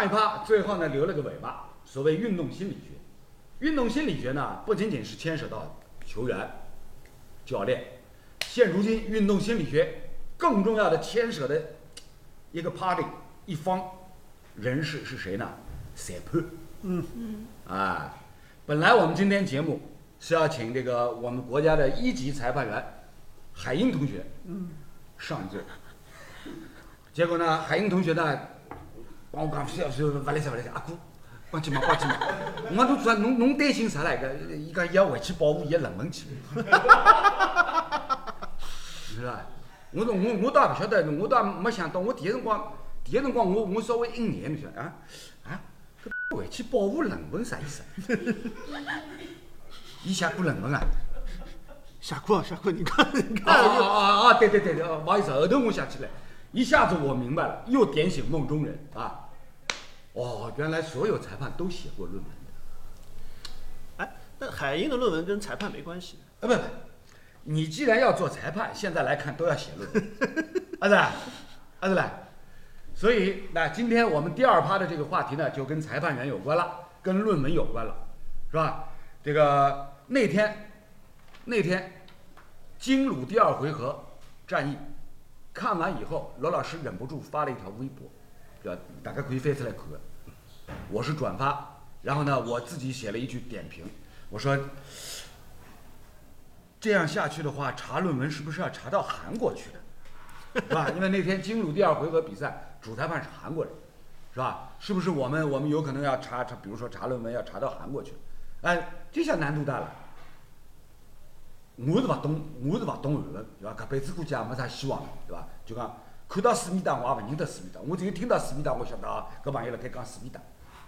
上一趴最后呢留了个尾巴，所谓运动心理学。运动心理学呢，不仅仅是牵扯到球员、教练，现如今运动心理学更重要的牵扯的一个 party 一方人士是谁呢？裁判。嗯嗯啊，本来我们今天节目是要请这个我们国家的一级裁判员海英同学嗯，上一阵，结果呢，海英同学呢，帮我讲，勿来塞勿来塞，阿哥，关起门，关起门，我都说侬侬担心啥来个？伊讲伊要回去保护伊个论文去，是吧？我说我我倒也勿晓得，我倒也没想到，我第一辰光第一辰光我我稍微一眼，你晓得啊啊，搿回去保护论文啥意思？伊写过论文啊？下课下课，你看你啊看，啊啊啊！对对对对，哦不好意思，后头我想起来，一下子我明白了，又点醒梦中人啊！哦，原来所有裁判都写过论文的。哎，那海英的论文跟裁判没关系。啊，不不，你既然要做裁判，现在来看都要写论文，啊是吧？啊是吧？所以那今天我们第二趴的这个话题呢，就跟裁判员有关了，跟论文有关了，是吧？这个那天，那天，京鲁第二回合战役，看完以后，罗老师忍不住发了一条微博，对吧？大家可以翻出来看的。我是转发，然后呢，我自己写了一句点评，我说。这样下去的话，查论文是不是要查到韩国去的，是吧？因为那天金鲁第二回合比赛主裁判是韩国人，是吧？是不是我们我们有可能要查查，比如说查论文要查到韩国去？哎，这下难度大了。我是勿懂，我是勿懂？韩文，对伐？搿辈子估计也没啥希望了，对伐？就讲看到思密达，我也勿认得思密达，我只有听到思密达，我晓得啊，搿朋友辣盖讲思密达，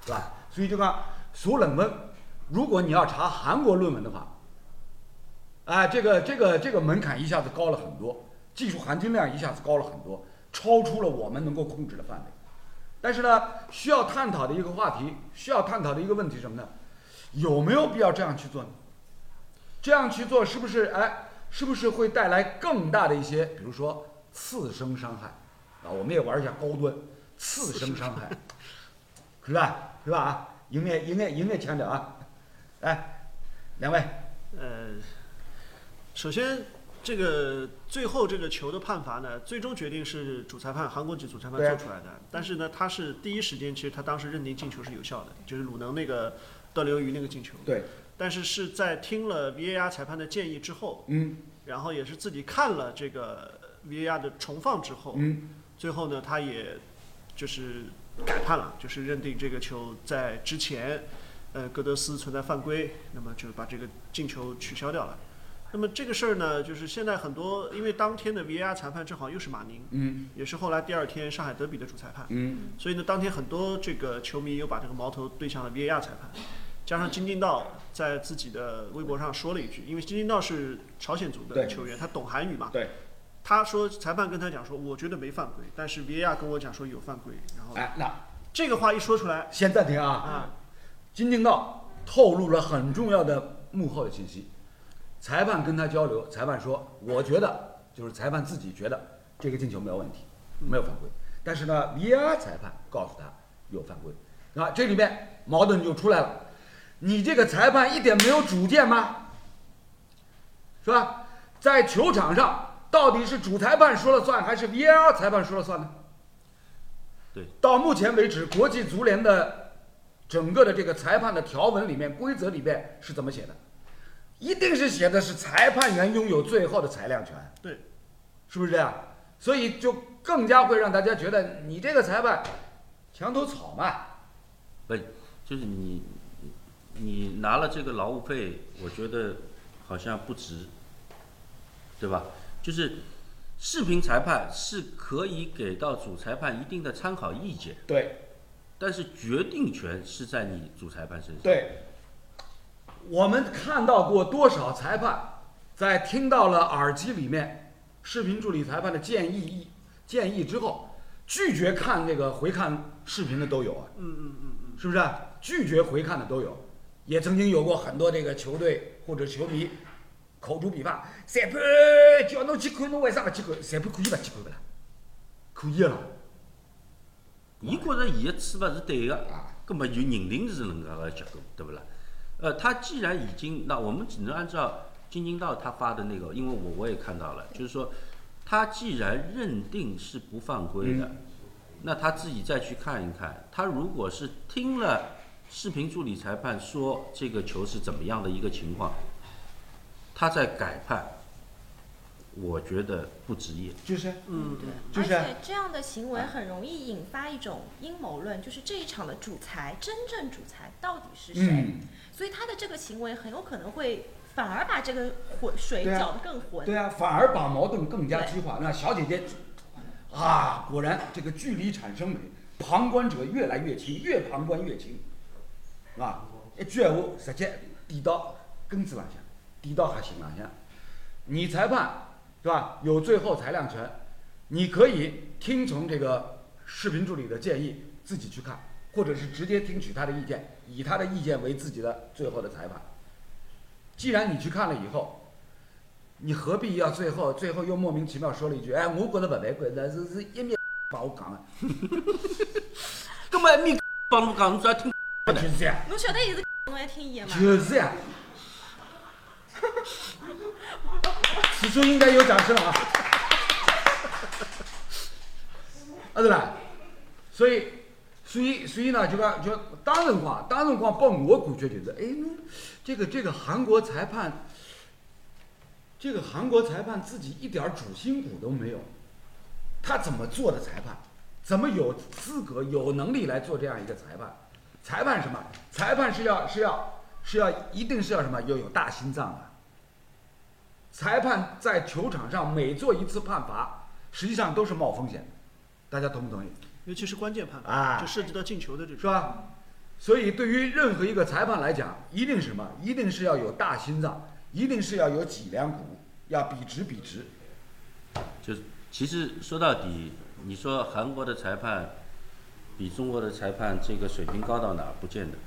对伐？所以就讲查论文，如果你要查韩国论文的话，哎，这个这个这个门槛一下子高了很多，技术含金量一下子高了很多，超出了我们能够控制的范围。但是呢，需要探讨的一个话题，需要探讨的一个问题是什么呢？有没有必要这样去做呢？这样去做是不是哎，是不是会带来更大的一些，比如说次生伤害啊？我们也玩一下高端，次生伤害，是吧？是吧？啊，迎面迎面迎面强调啊！哎，两位，呃，首先这个最后这个球的判罚呢，最终决定是主裁判韩国籍主裁判做出来的。但是呢，他是第一时间，其实他当时认定进球是有效的，就是鲁能那个段流鱼那个进球。对，但是是在听了 VAR 裁判的建议之后，嗯。然后也是自己看了这个 VAR 的重放之后，嗯。最后呢，他也就是改判了，就是认定这个球在之前，呃，戈德斯存在犯规，那么就把这个进球取消掉了。那么这个事儿呢，就是现在很多，因为当天的 VAR 裁判正好又是马宁，嗯。也是后来第二天上海德比的主裁判，嗯。所以呢，当天很多这个球迷又把这个矛头对向了 VAR 裁判，加上金敬道在自己的微博上说了一句，因为金敬道是朝鲜族的球员，他懂韩语嘛，对，他说裁判跟他讲说，我觉得没犯规，但是 VAR 跟我讲说有犯规，然后哎，那这个话一说出来先暂停啊。啊，金敬道透露了很重要的幕后的信息。裁判跟他交流，裁判说：“我觉得就是裁判自己觉得这个进球没有问题，没有犯规。但是呢，VAR 裁判告诉他有犯规，啊，这里面矛盾就出来了。你这个裁判一点没有主见吗？是吧？在球场上，到底是主裁判说了算，还是 VAR 裁判说了算呢？对，到目前为止，国际足联的整个的这个裁判的条文里面、规则里面是怎么写的？一定是写的是裁判员拥有最后的裁量权，对，是不是这样？所以就更加会让大家觉得你这个裁判墙头草嘛。不，就是你你拿了这个劳务费，我觉得好像不值，对吧？就是视频裁判是可以给到主裁判一定的参考意见，对但是决定权是在你主裁判身上。对，我们看到过多少裁判在听到了耳机里面视频助理裁判的建议建议之后，拒绝看这个回看视频的都有啊。嗯嗯嗯嗯，是不是啊？拒绝回看的都有，也曾经有过很多这个球队或者球迷口诛笔伐，裁判叫侬去看，侬为啥不去看？裁判可以不去看不啦？可以了，伊觉着伊个处罚是对个啊，葛末就认定是能介个结果，对不啦？呃，他既然已经，那我们只能按照金金道他发的那个，因为我我也看到了，就是说，他既然认定是不犯规的，那他自己再去看一看，他如果是听了视频助理裁判说这个球是怎么样的一个情况，他在改判，我觉得不职业。就是嗯，就是而且这样的行为很容易引发一种阴谋论，就是这一场的主裁真正主裁到底是谁？嗯，所以他的这个行为很有可能会反而把这个混水搅得更浑。对啊，反而把矛盾更加激化。那小姐姐啊，果然这个距离产生美，旁观者越来越清，越旁观越清，啊，一句闲话直接点到根子浪向，点到核心浪向。你裁判是吧？有最后裁量权，你可以听从这个视频助理的建议，自己去看，或者是直接听取他的意见，以他的意见为自己的最后的裁判。既然你去看了以后，你何必要最后最后又莫名其妙说了一句，哎，我觉得不犯规，那是是一面把我讲的，葛末你帮侬讲，你只要听。就是这样，侬晓得伊是 侬还听伊的吗？就是这样。此处应该有掌声啊！啊对啦，所以所以所以呢，就讲就当辰光，当辰光拨我感觉就是，哎，侬这个这个韩国裁判，这个韩国裁判自己一点主心骨都没有，他怎么做的裁判？怎么有资格、有能力来做这样一个裁判？裁判什么？裁判是要是要是要一定是要什么？要有大心脏啊。裁判在球场上每做一次判罚，实际上都是冒风险，大家同不同意？尤其是关键判罚，啊就涉及到进球的这种，是吧？所以对于任何一个裁判来讲，一定是什么？一定是要有大心脏，一定是要有脊梁骨，要笔直笔直。就是其实说到底，你说韩国的裁判比中国的裁判这个水平高到哪儿？不见得，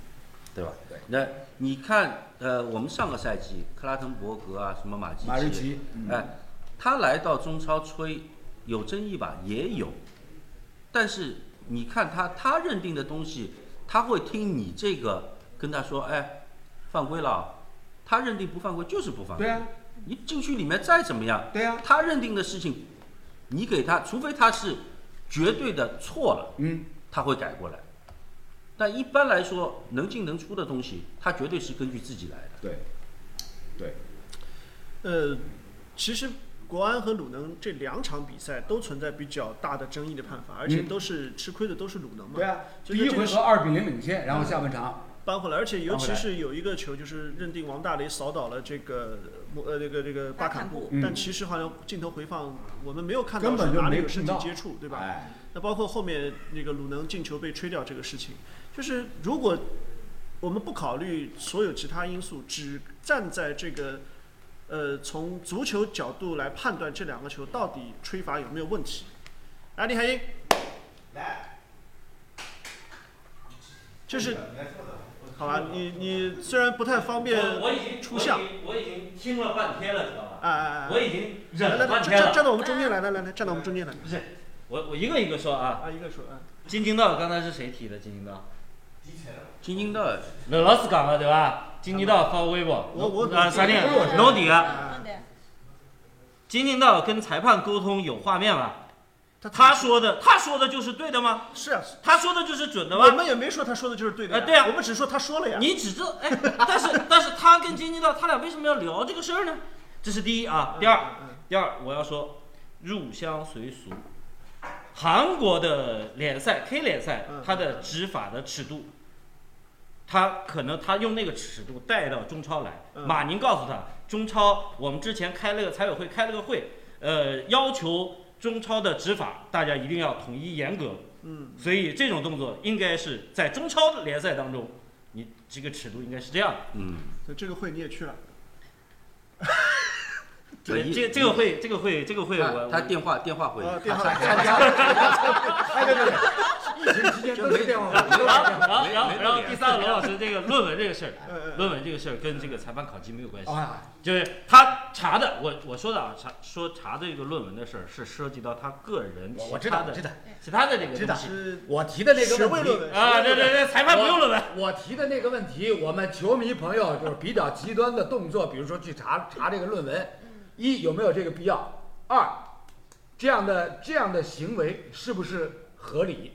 对吧？对那你看，呃，我们上个赛季克拉滕伯格啊，什么马基马日奇，嗯哎，他来到中超吹有争议吧？也有，但是你看他他认定的东西，他会听你这个跟他说，哎，犯规了，他认定不犯规就是不犯规。对啊，你禁区里面再怎么样，对啊他认定的事情，你给他，除非他是绝对的错了，嗯，他会改过来。但一般来说，能进能出的东西，他绝对是根据自己来的。对，对，呃，其实国安和鲁能这两场比赛都存在比较大的争议的判罚，而且嗯都是吃亏的都是鲁能嘛。对啊，第一回合二比零领先，然后下半场，扳回来，而且尤其是有一个球，就是认定王大雷扫倒了这个莫呃那个这个巴坎布但其实好像镜头回放我们没有看到是哪里有身体接触，对吧？哎，那包括后面那个鲁能进球被吹掉这个事情，就是如果我们不考虑所有其他因素，只站在这个呃从足球角度来判断这两个球到底吹罚有没有问题。来，李海英，来，就是好吧，你你虽然不太方便我已经出相，我已经听了半天了，知道吧？哎哎哎，我已经忍了半天了。站站到我们中间来，来来来，站到我们中间来。不是，我我一个一个说啊。啊，一个说啊，金京道刚才是谁提的？金金道，金金的刘老师讲的对吧？金金道发微博，我我啊啥人我我？侬提的。啊对，金京道跟裁判沟通有画面吧？他他说的，他说的就是对的吗？是啊，他说的就是准的吗我？们也没说他说的就是对的呀，哎对啊我们只说他说了呀。你只知道哎，但是但是他跟金京道他俩为什么要聊这个事儿呢？这是第一啊。第二，第二，我要说入乡随俗。韩国的联赛 K 联赛嗯，它的执法的尺度，他可能他用那个尺度带到中超来。嗯马宁告诉他，中超我们之前开了个财委会开了个会，呃，要求中超的执法大家一定要统一严格。嗯，所以这种动作应该是在中超的联赛当中，你这个尺度应该是这样的。嗯，所以这个会你也去了，这个这这个会这个会这个会我他电话电话会电话参加，哎对对对，疫情期间都是电话就没都是电然后话然后然后第三个罗老师这个论文这个事儿，论文这个事儿跟这个裁判考级没有关系，啊，就是他查的，我我说的啊，查说查这个论文的事儿是涉及到他个人其他的知道我知道，其他的这个知道东西我提的那个问题。学位论文啊，对对对，裁判不用论文，我提的那个问题，我们球迷朋友就是比较极端的动作，比如说去查查这个论文，一有没有这个必要？二，这样的这样的行为是不是合理，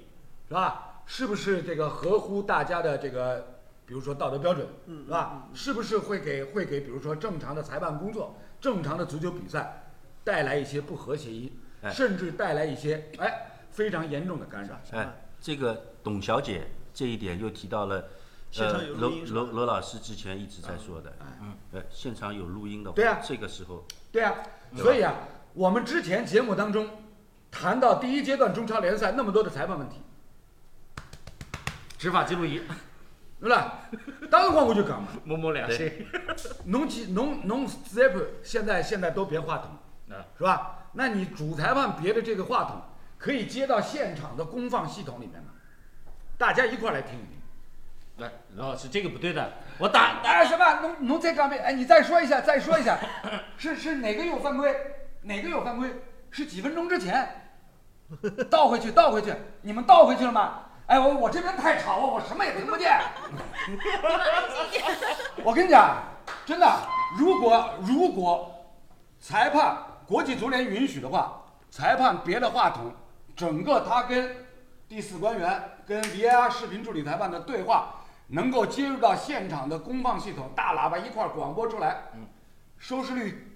是吧？是不是这个合乎大家的这个，比如说道德标准，嗯是吧？是不是会给会给比如说正常的裁判工作、正常的足球比赛带来一些不和谐甚至带来一些哎非常严重的干扰？哎，这个董小姐这一点又提到了，现场呃，罗有录音是吧罗罗老师之前一直在说的，哎嗯，呃，现场有录音的话，对啊这个时候对啊，所以啊，我们之前节目当中谈到第一阶段中超联赛那么多的裁判问题，执法记录仪对吧？当时光我就讲嘛，摸摸良心，侬去侬侬裁判现在现在都别话筒啊，是吧？那你主裁判别的这个话筒可以接到现场的公放系统里面吗？大家一块儿来听一听。来，罗老师这个不对的，我打哎，什么？侬侬再讲遍，哎，你再说一下，再说一下，是是哪个有犯规？哪个有犯规？是几分钟之前？倒回去，倒回去，你们倒回去了吗？哎，我我这边太吵了，我什么也听不见。我跟你讲，真的，如果如果裁判国际足联允许的话，裁判别的话筒，整个他跟第四官员跟 VAR 视频助理裁判的对话，能够接入到现场的功放系统，大喇叭一块儿广播出来，嗯收视率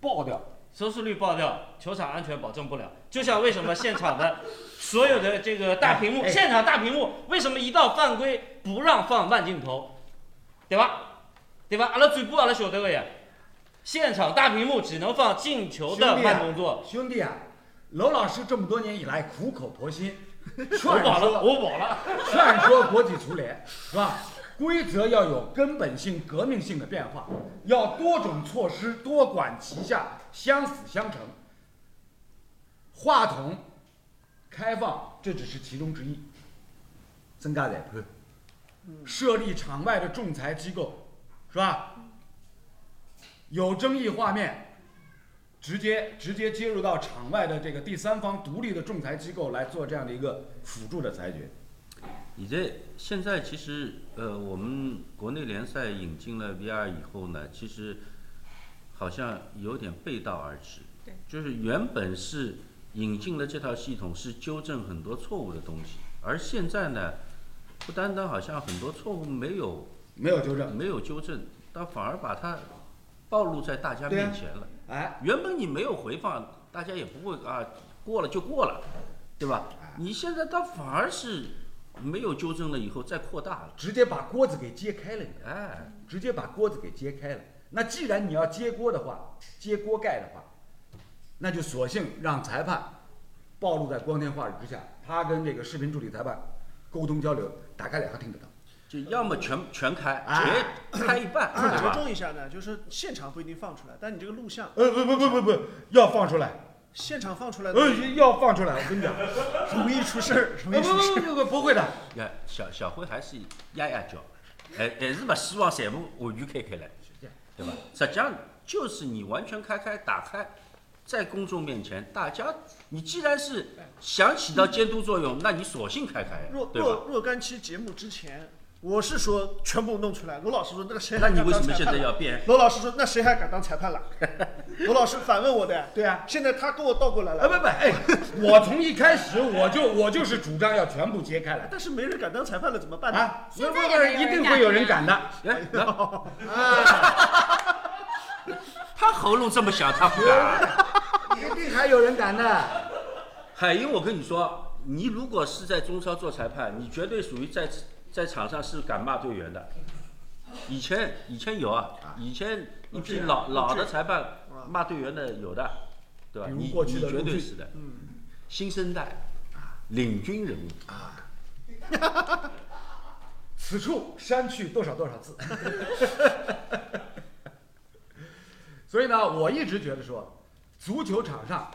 爆掉。收视率爆掉，球场安全保证不了。就像为什么现场的所有的这个大屏幕，哎哎现场大屏幕为什么一到犯规不让放慢镜头，对吧？对吧？阿拉嘴巴阿拉晓得个呀，现场大屏幕只能放进球的慢动作。兄弟啊，娄老师这么多年以来苦口婆心，劝我饱了，说我饱了。劝说国际足联是吧？规则要有根本性、革命性的变化，要多种措施多管齐下，相辅相成。话筒开放这只是其中之一，增加裁判，设立场外的仲裁机构，是吧？有争议画面，直接直接接入到场外的这个第三方独立的仲裁机构来做这样的一个辅助的裁决。你这现在其实呃，我们国内联赛引进了 VR 以后呢，其实好像有点背道而驰。对，就是原本是引进了这套系统是纠正很多错误的东西，而现在呢，不单单好像很多错误没有没有纠正。没有纠正，但反而把它暴露在大家面前了。哎，原本你没有回放，大家也不会啊，过了就过了，对吧？你现在倒反而是没有纠正了以后再扩大了，直接把锅子给揭开了，哎，直接把锅子给揭开了。那既然你要揭锅的话，揭锅盖的话，那就索性让裁判暴露在光天化日之下，他跟这个视频助理裁判沟通交流，大家俩听得到。就要么全全开，哎全开一半，啊，着对吧？重一下呢，就是现场不一定放出来，但你这个录像呃，不不不不不，要放出来，现场放出来呃的，，要放出来，我跟你讲，容易出事儿，不易出事儿。不不不不会的，呀，小小辉还是压压脚，还还是不希望全部完全开开来，对吧？实际上就是你完全开开打开，在公众面前，大家你既然是想起到监督作用，那你索性开开若，对吧？若若干期节目之前，我是说全部弄出来。罗老师说那个谁还敢那你为什么现当裁判了？在要变？罗老师说那谁还敢当裁判了？罗老师反问我的，对啊。现在他跟我倒过来了哎不了，不哎，我从一开始我就我就是主张要全部揭开来但是没人敢当裁判了，怎么办呢？啊，现在不不也没有人一定会有人敢的。来哎，他喉咙这么小，他不敢。一定还有人敢的。海英，我跟你说，你如果是在中超做裁判，你绝对属于在在场上是敢骂队员的。以前以前有啊，以前一批老老的裁判骂队员的有的，对吧？你你绝对是的。新生代领军人物。啊，此处删去多少多少字。所以呢，我一直觉得说，足球场上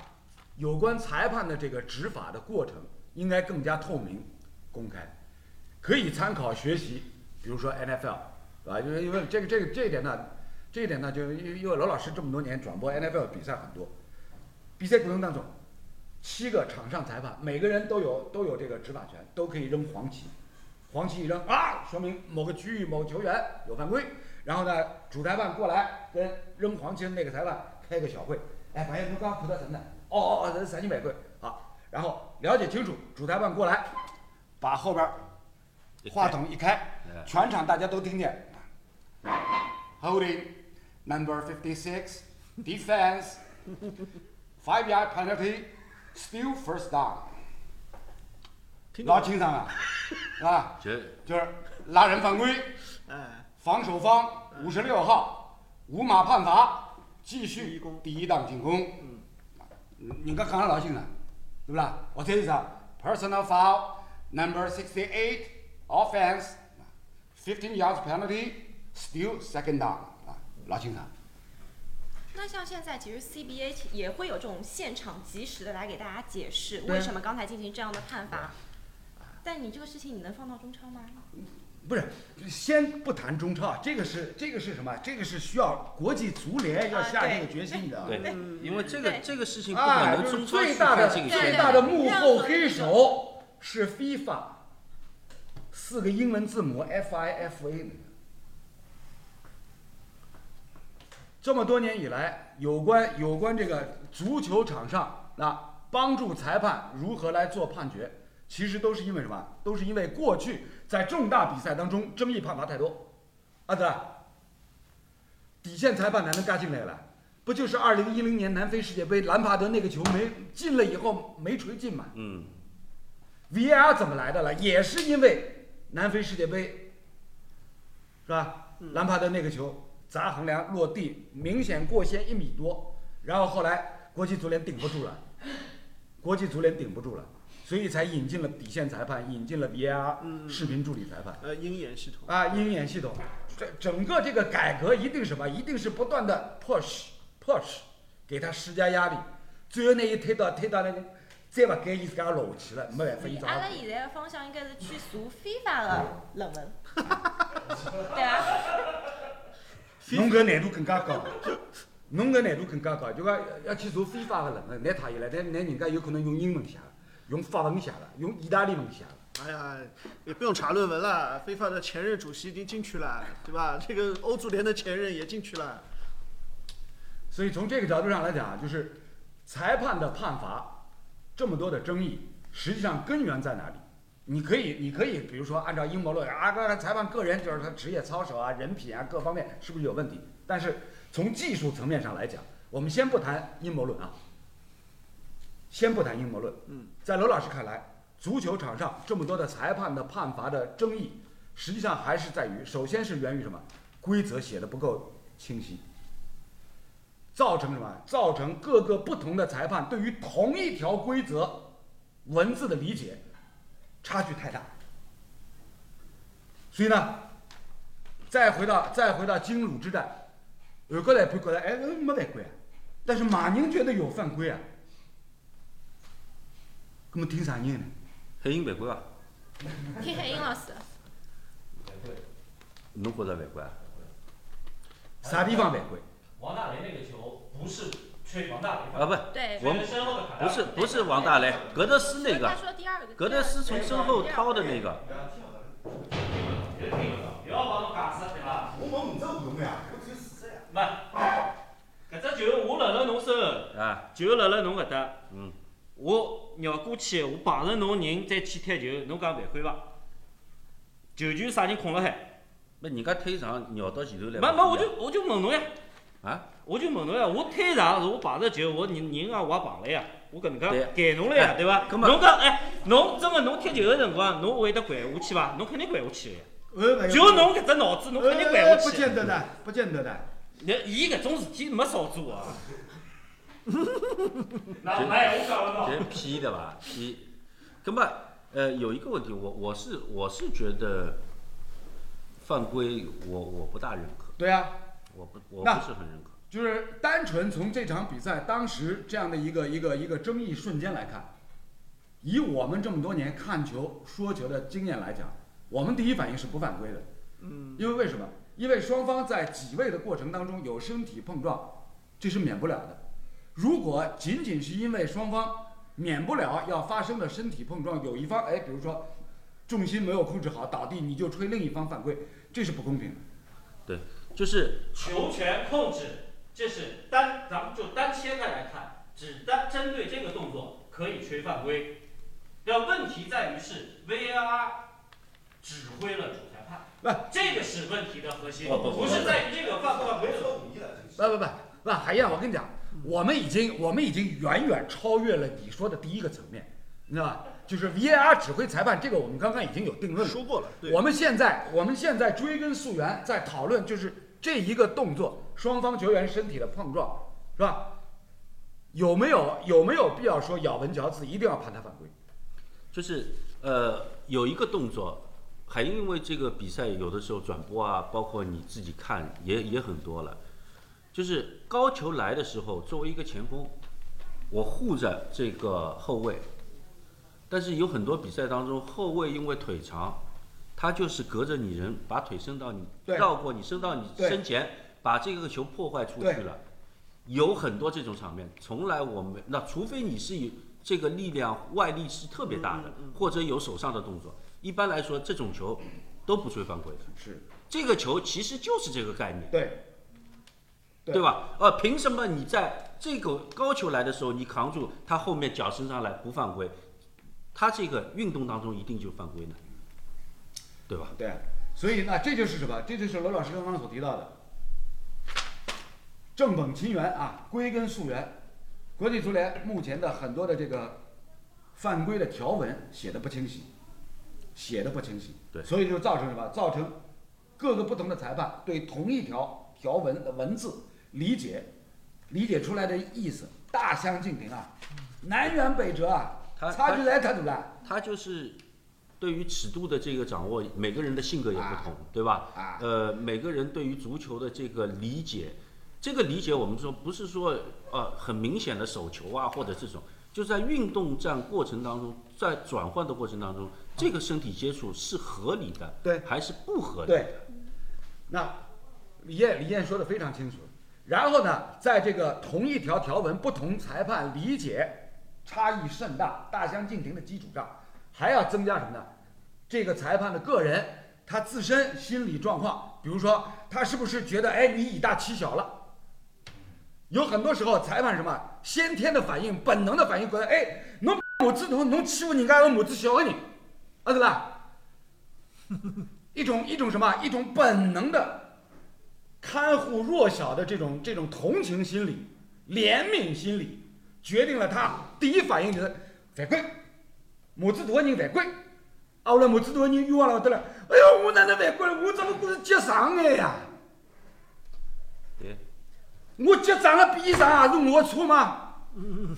有关裁判的这个执法的过程应该更加透明，公开，可以参考学习，比如说 NFL，啊？因为因为这个这个这一点呢，这一点呢，就因为因为罗老师这么多年转播 NFL 比赛很多，比赛过程当中，七个场上裁判每个人都有都有这个执法权，都可以扔黄旗，黄旗一扔啊，说明某个区域某球员有犯规，然后呢，主裁判过来跟扔黄旗的那个裁判开个小会，哎，发现侬刚刚判到什么呢？哦哦哦，这是三级违规，好，然后了解清楚，主裁判过来，把后边话筒一开，哎全场大家都听见。Holding number fifty six, defense, five yard penalty, still first down。老清桑了，是吧？就就是拉人犯规，哎，防守方五十六号五码判罚，继续第一档进攻。嗯，人家讲得老清桑，对不啦？或者是啥？Personal foul number sixty eight offense fifteen yards penalty still second down 啊，老清爽。那像现在其实 CBA 也会有这种现场及时的来给大家解释为什么刚才进行这样的判罚。但你这个事情你能放到中超吗？不是，先不谈中超，这个是这个是什么？这个是需要国际足联要下这个决心的。对，因为这个这个事情不可啊，就是能中超最大的最大的幕后黑手是 FIFA，四个英文字母 FIFA。这么多年以来，有关有关这个足球场上啊，帮助裁判如何来做判决，其实都是因为什么？都是因为过去在重大比赛当中争议判罚太多，啊对？底线裁判哪能干进来了？不就是二零一零年南非世界杯兰帕德那个球没进了以后没锤进嘛嗯，？VAR 怎么来的了？也是因为南非世界杯，是吧？兰帕德那个球砸横梁落地，明显过线一米多，然后后来国际足联顶不住了，国际足联顶不住了，所以才引进了底线裁判，引进了 VAR 嗯视频助理裁判。呃，鹰眼系统，啊，鹰眼系统，这整个这个改革一定什么？一定是不断的 push push，给他施加压力，最后那，一推到推到那个，再不改伊自家落下去了，没办法，伊只好阿拉现在的方向应该是去查 FIFA 的论文，对啊，侬搿难度更加高，侬搿难度更加高，就讲要去查非法的论文，难太伊了，但但人家有可能用英文写个，用法文写个，用意大利文写个。哎呀，也不用查论文了，非法的前任主席已经进去了，对吧？这个欧足联的前任也进去了。所以从这个角度上来讲，就是裁判的判罚这么多的争议，实际上根源在哪里？你可以，你可以，比如说按照阴谋论啊，个裁判个人就是他职业操守啊、人品啊各方面是不是有问题？但是从技术层面上来讲，我们先不谈阴谋论啊，先不谈阴谋论。嗯，在罗老师看来，足球场上这么多的裁判的判罚的争议，实际上还是在于，首先是源于什么？规则写的不够清晰。造成什么？造成各个不同的裁判对于同一条规则文字的理解差距太大。所以呢，再回到再回到金鲁之战，有个裁判觉得哎呃没犯规啊，但是马宁觉得有犯规啊。那么听啥人呢？海英犯规吧？听海英老师，侬觉着犯规啊？啥地方犯规？王大雷那个球不是吹王大雷啊不，对，我们身后的卡不是不是王大雷，格德斯那他个，说第二个，格德斯从身后掏的那个，别听了，不要帮侬解释对伐？我问五十五个呀，我只有四十呀。没，搿只球我辣辣侬身后，啊，球辣辣侬搿搭，嗯，我绕过去，我碰着侬人再去踢球，侬讲犯规伐？球权啥人控辣海？那人家推上绕到前头来，没没，我就我就问侬呀，啊，我就问侬呀，我推上是我碰着球，我人人啊我也碰了呀，我搿能对介盖侬了呀，哎对伐？侬讲哎，侬真个侬踢球个辰光，侬会得掼下去伐？侬肯定掼下去个呀。呃，就侬搿只脑子，侬肯定掼下去。不见得的，不见得的。那伊搿种事体没少做啊。那哎，我讲了这批的吧，批。那么，呃，有一个问题，我我是我是觉得犯规我，我不大认可，对啊，我不我那不是很认可。就是单纯从这场比赛当时这样的一个一个一个争议瞬间来看，以我们这么多年看球、说球的经验来讲，我们第一反应是不犯规的。嗯，因为为什么？因为双方在挤位的过程当中有身体碰撞，这是免不了的。如果仅仅是因为双方免不了要发生的身体碰撞，有一方哎，比如说重心没有控制好倒地，你就吹另一方犯规，这是不公平的。就是球权控制，这是单，咱们就单切开来看，只单针对这个动作可以吹犯规。要问题在于是 VAR 指挥了主裁判，不，这个是问题的核心，不不不不是在于这个犯不犯规的问题。不不不不，海燕，我跟你讲，我们已经我们已经远远超越了你说的第一个层面，你知道吧？就是 VAR 指挥裁判这个，我们刚刚已经有定论了。说过了，对，我们现在我们现在追根溯源，在讨论就是这一个动作，双方球员身体的碰撞，是吧？有没有有没有必要说咬文嚼字一定要判他犯规？就是呃有一个动作，还因为这个比赛有的时候转播啊，包括你自己看也也很多了，就是高球来的时候，作为一个前锋，我护着这个后卫，但是有很多比赛当中，后卫因为腿长，他就是隔着你人，把腿伸到你绕过你，伸到你身前，把这个球破坏出去了。有很多这种场面，从来我们那除非你是有这个力量外力是特别大的，或者有手上的动作，一般来说这种球都不吹犯规的。是这个球其实就是这个概念，对，对对吧？呃，凭什么你在这个高球来的时候，你扛住他后面脚伸上来不犯规，他这个运动当中一定就犯规呢？对吧？对，所以那这就是什么？这就是罗老师刚刚所提到的正本清源啊，归根溯源。国际足联目前的很多的这个犯规的条文写的不清晰，写的不清晰，对所以就造成什么？造成各个不同的裁判对同一条条文的文字理解，理解出来的意思大相径庭啊，南辕北辙啊，他差距来太大了他就是对于尺度的这个掌握，每个人的性格也不同，对吧？啊！呃，每个人对于足球的这个理解，这个理解我们说不是说呃很明显的手球啊或者这种，就在运动战过程当中，在转换的过程当中，这个身体接触是合理的，对还是不合理？对，那李艳李艳说的非常清楚。然后呢，在这个同一条条文不同裁判理解差异甚大、大相径庭的基础上，还要增加什么呢？这个裁判的个人他自身心理状况，比如说他是不是觉得哎你以大欺小了？有很多时候裁判什么先天的反应、本能的反应，觉得哎侬母子侬侬欺负人家个母子小的人，啊对吧？一种一种什么？一种本能的看护弱小的这种这种同情心理、怜悯心理，决定了他第一反应就是犯规，母子大的人犯规。啊，后来母子大的人冤枉了得了，哎呦，我哪能犯规了？我怎么过是接上的呀？对，我接长了比你长，还是我的错吗？嗯。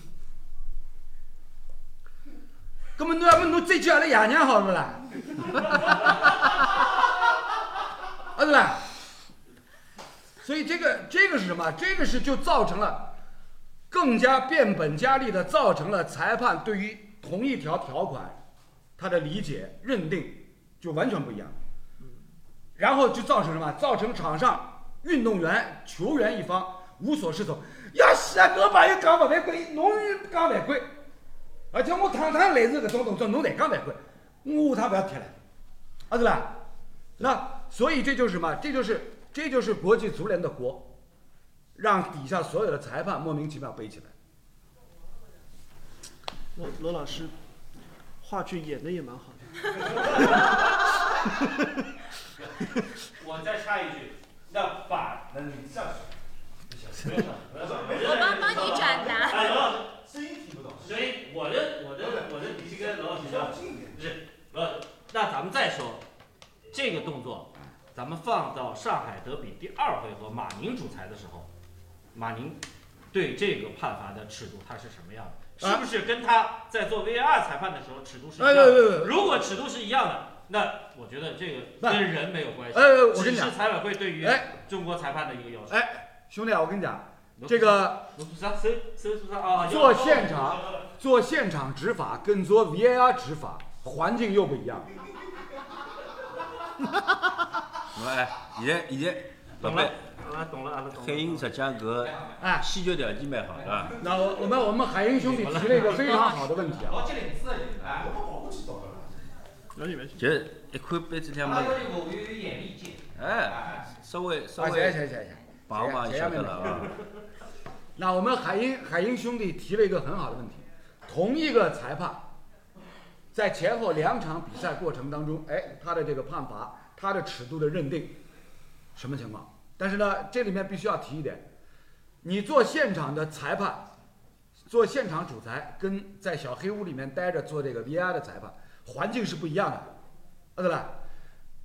那么侬要么侬再叫阿拉爷娘好不啦？啊对吧？所以这个这个是什么？这个是就造成了更加变本加厉的造成了裁判对于同一条条款他的理解认定就完全不一样，然后就造成什么？造成场上运动员、球员一方无所适从。呀，是啊，搿朋友讲不犯规，侬讲犯规，而且我趟趟类似搿种动作，侬侪讲犯规，我下趟勿要踢了，啊对吧？那所以这就是什么？这就是这就是国际足联的锅，让底下所有的裁判莫名其妙背起来。罗罗老师，话剧演的也蛮好的。我再插一句，那把那你上去，我帮帮你转达。哎，罗老师，声音听不到。声音我的我的我的底气跟罗老师一样，近一点。不是，罗，那咱们再说这个动作，咱们放到上海德比第二回合马宁主裁的时候，马宁对这个判罚的尺度他是什么样的？是不是跟他在做 VAR 裁判的时候尺度是一哎样的？如果尺度是一样的，那我觉得这个跟人没有关系，哎我跟你讲只是裁委会对于哎中国裁判的一个要求。哎，兄弟啊，我跟你讲，这个侬做现场做现场执法跟做 VAR 执法环境又不一样。我 哎，现在现在老懂了板，，啊，懂了，阿拉懂了。海英实际上搿哎稀缺条件蛮好的。那我我们我们海英兄弟提了一个非常好的问题啊，没事没事。就是一看杯子两么，我有眼力见。哎，稍微稍微行行行，帮帮就晓得了啊。那我们海英海英兄弟提了一个很好的问题，同一个裁判，在前后两场比赛过程当中，哎，他的这个判罚，他的尺度的认定，什么情况？但是呢，这里面必须要提一点，你做现场的裁判，做现场主裁，跟在小黑屋里面待着做这个 VR 的裁判，环境是不一样的，啊对吧？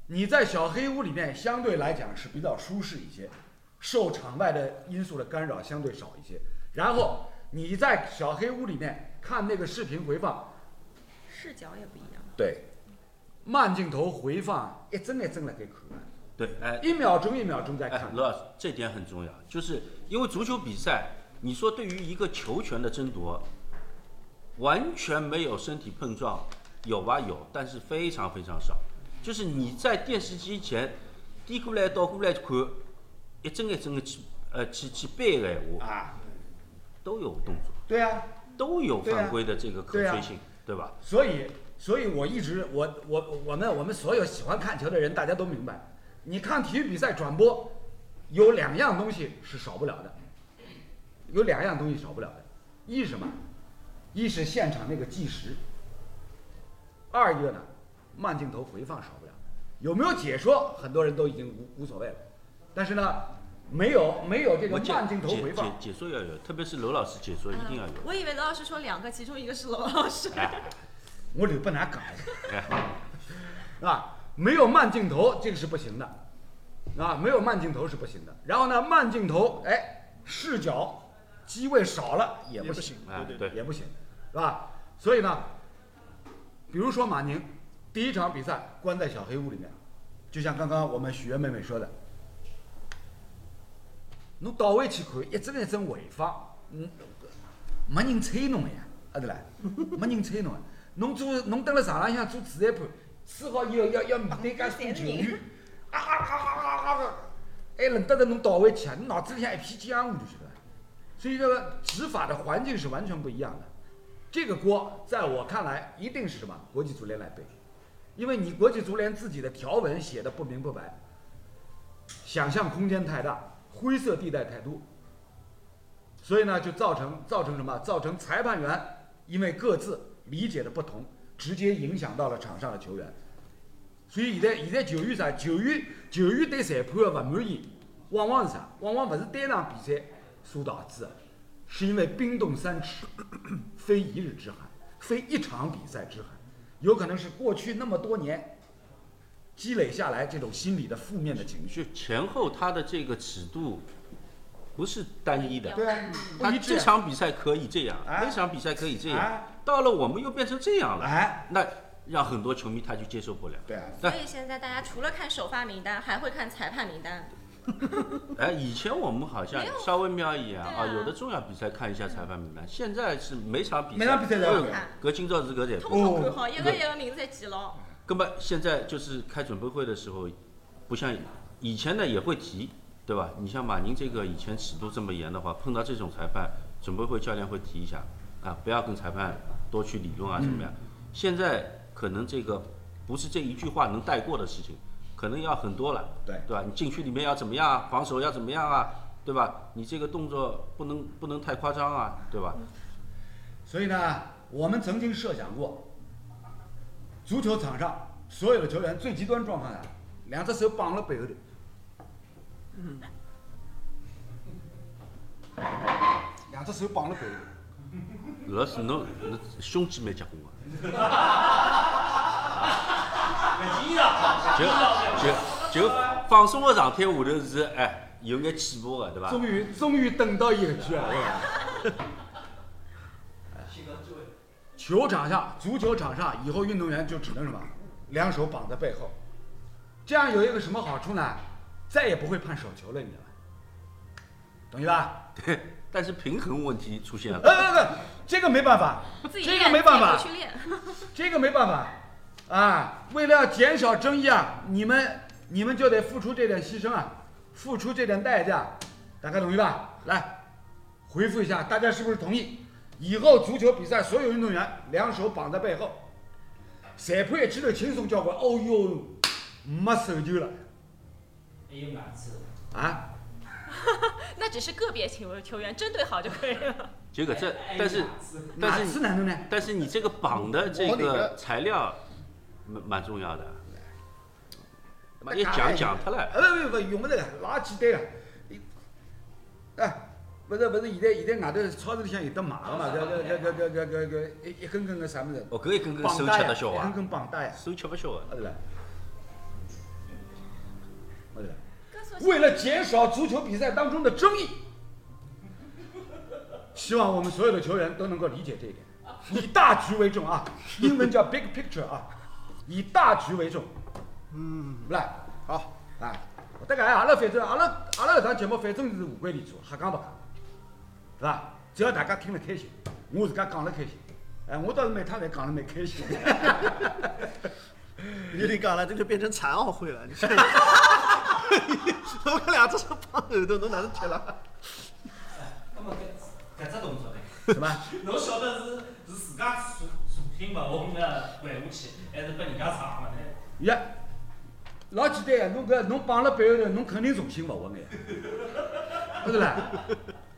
你在小黑屋里面相对来讲是比较舒适一些，受场外的因素的干扰相对少一些。然后你在小黑屋里面看那个视频回放，视角也不一样。对，慢镜头回放一帧一帧来给看，对，哎，一秒钟一秒钟在哎，看。罗老师，这点很重要，就是因为足球比赛，你说对于一个球权的争夺，完全没有身体碰撞，有吧有，但是非常非常少。就是你在电视机前低过来倒过来看，一帧一帧的去呃去去背的闲话，啊，都有动作，对啊，都有犯规的这个可对啊追性，对吧？所以，所以我一直，我我我们我们所有喜欢看球的人，大家都明白，你看体育比赛转播，有两样东西是少不了的，有两样东西少不了的，一是什么？一是现场那个计时，二一个呢，慢镜头回放少不了。有没有解说，很多人都已经无无所谓了，但是呢，没有没有这个慢镜头回放解，解说要有，特别是娄老师解说一定要有。我以为罗老师说两个，其中一个是罗老师。哎我留不难讲。哎，啊，没有慢镜头这个是不行的，啊，没有慢镜头是不行的。然后呢，慢镜头，哎，视角机位少了也不行，哎对对对也不行，是吧？所以呢，比如说马宁第一场比赛关在小黑屋里面，就像刚刚我们许愿妹妹说的，侬倒回去看，一帧一帧回放，嗯，没人催侬的呀，啊对啦，没人催侬的。侬做侬蹲辣场浪向做主裁判，吹好以后要要面对介许多球员，啊啊啊啊啊啊！还轮得着侬倒回去啊？你脑子里向一片浆糊就是了。所以这个执法的环境是完全不一样的。这个锅在我看来一定是什么？国际足联来背，因为你国际足联自己的条文写的不明不白，想象空间太大，灰色地带太多，所以呢，就造成造成什么？造成裁判员因为各自理解的不同，直接影响到了场上的球员。所以现在现在球员啥？球员球员对裁判的不满意，往往是啥？往往不是单场比赛所导致的，是因为冰冻三尺，非一日之寒，非一场比赛之寒，有可能是过去那么多年积累下来这种心理的负面的情绪。前后它的这个尺度不是单一的，对啊，不他这。场比赛可以这样，哎那场比赛可以这样，哎到了我们又变成这样了，哎，那让很多球迷他就接受不了。对啊，所以现在大家除了看首发名单，还会看裁判名单。哎，以前我们好像稍微瞄一眼啊啊，有的重要比赛看一下裁判名单，现在是每场比赛每场比赛都要看隔今朝是搿裁判。通通看好，哦一个一个名字侪记牢。根本现在就是开准备会的时候，不像以前呢也会提，对吧？你像马宁这个以前尺度这么严的话，碰到这种裁判，准备会教练会提一下啊，不要跟裁判多去理论啊，怎么样？现在可能这个不是这一句话能带过的事情，可能要很多了，对对吧？你禁区里面要怎么样啊？防守要怎么样啊？对吧？你这个动作不能不能太夸张啊，对吧？所以呢，我们曾经设想过，足球场上所有的球员最极端状况啊，两只手绑了背后头，两只手绑了背后老师侬侬胸肌蛮结棍个。就就就放松的状态下头是哎有眼起伏的，对吧？终于终于等到一个句了。球场上，足球场上，以后运动员就只能什么，两手绑在背后，这样有一个什么好处呢？再也不会判手球了，你知道吧？懂意吧？对 但是平衡问题出现了。呃，不不不，这个没办法，这个没办法。这个没办法，啊，为了要减少争议啊，你们你们就得付出这点牺牲啊，付出这点代价，大家同意吧？来，回复一下，大家是不是同意？以后足球比赛所有运动员两手绑在背后，裁判一记头轻松交关，哦哟，没手球了还有哪次？啊！那只是个别球球员针对好就可以了。结果这，但是但是次难度呢？但是你这个绑的这个材料蛮蛮重要的，他妈讲讲他了。哎呦不，用不着，老简单了。哎，不是不是，现在现在外头超市里向有的卖的嘛，搿搿搿搿搿搿搿一一根根的啥物事？哦，搿一根根手吃得消啊？一根根绑带呀，手吃不消的，是不？为了减少足球比赛当中的争议，希望我们所有的球员都能够理解这一点，以大局为重啊！英文叫 big picture 啊！以大局为重。嗯，来，好，啊，大概阿拉反正阿拉阿拉搿档节目反正是无规律做，瞎讲白讲，是伐？只要大家听了开心，我自家讲了开心，哎，我倒是每趟侪讲了蛮开心。你 你讲了，这就变成残奥会了。你想，我看两只手绑后头，侬哪能踢了？那么搿搿只动作呢？什么？侬晓得是是自家查查听勿红的还下去，还是拨人家查嘛呢？呀，老简单呀，侬搿侬绑了背后头，侬肯定重心勿稳个呀，不是啦？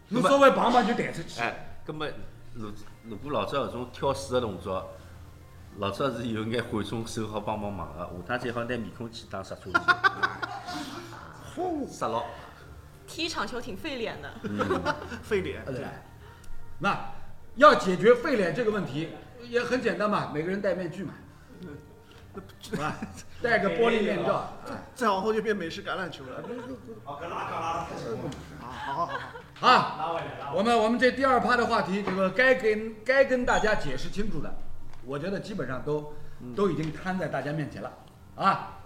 侬稍微绑绑就弹出去。哎，葛么如如果老早搿种跳水的动作，老早是有眼缓冲手好帮帮忙个，下趟最好拿面孔去当刹车机，刹牢。踢一场球挺费脸的。费脸，对吧？那要解决费脸这个问题，也很简单嘛，每个人戴面具嘛，是吧？戴个 玻璃面罩。再往后就变美式橄榄球了。好，搿拉讲拉，好好好好。我们我们这第二趴的话题，这个该跟该跟大家解释清楚的，我觉得基本上都都已经摊在大家面前了，啊，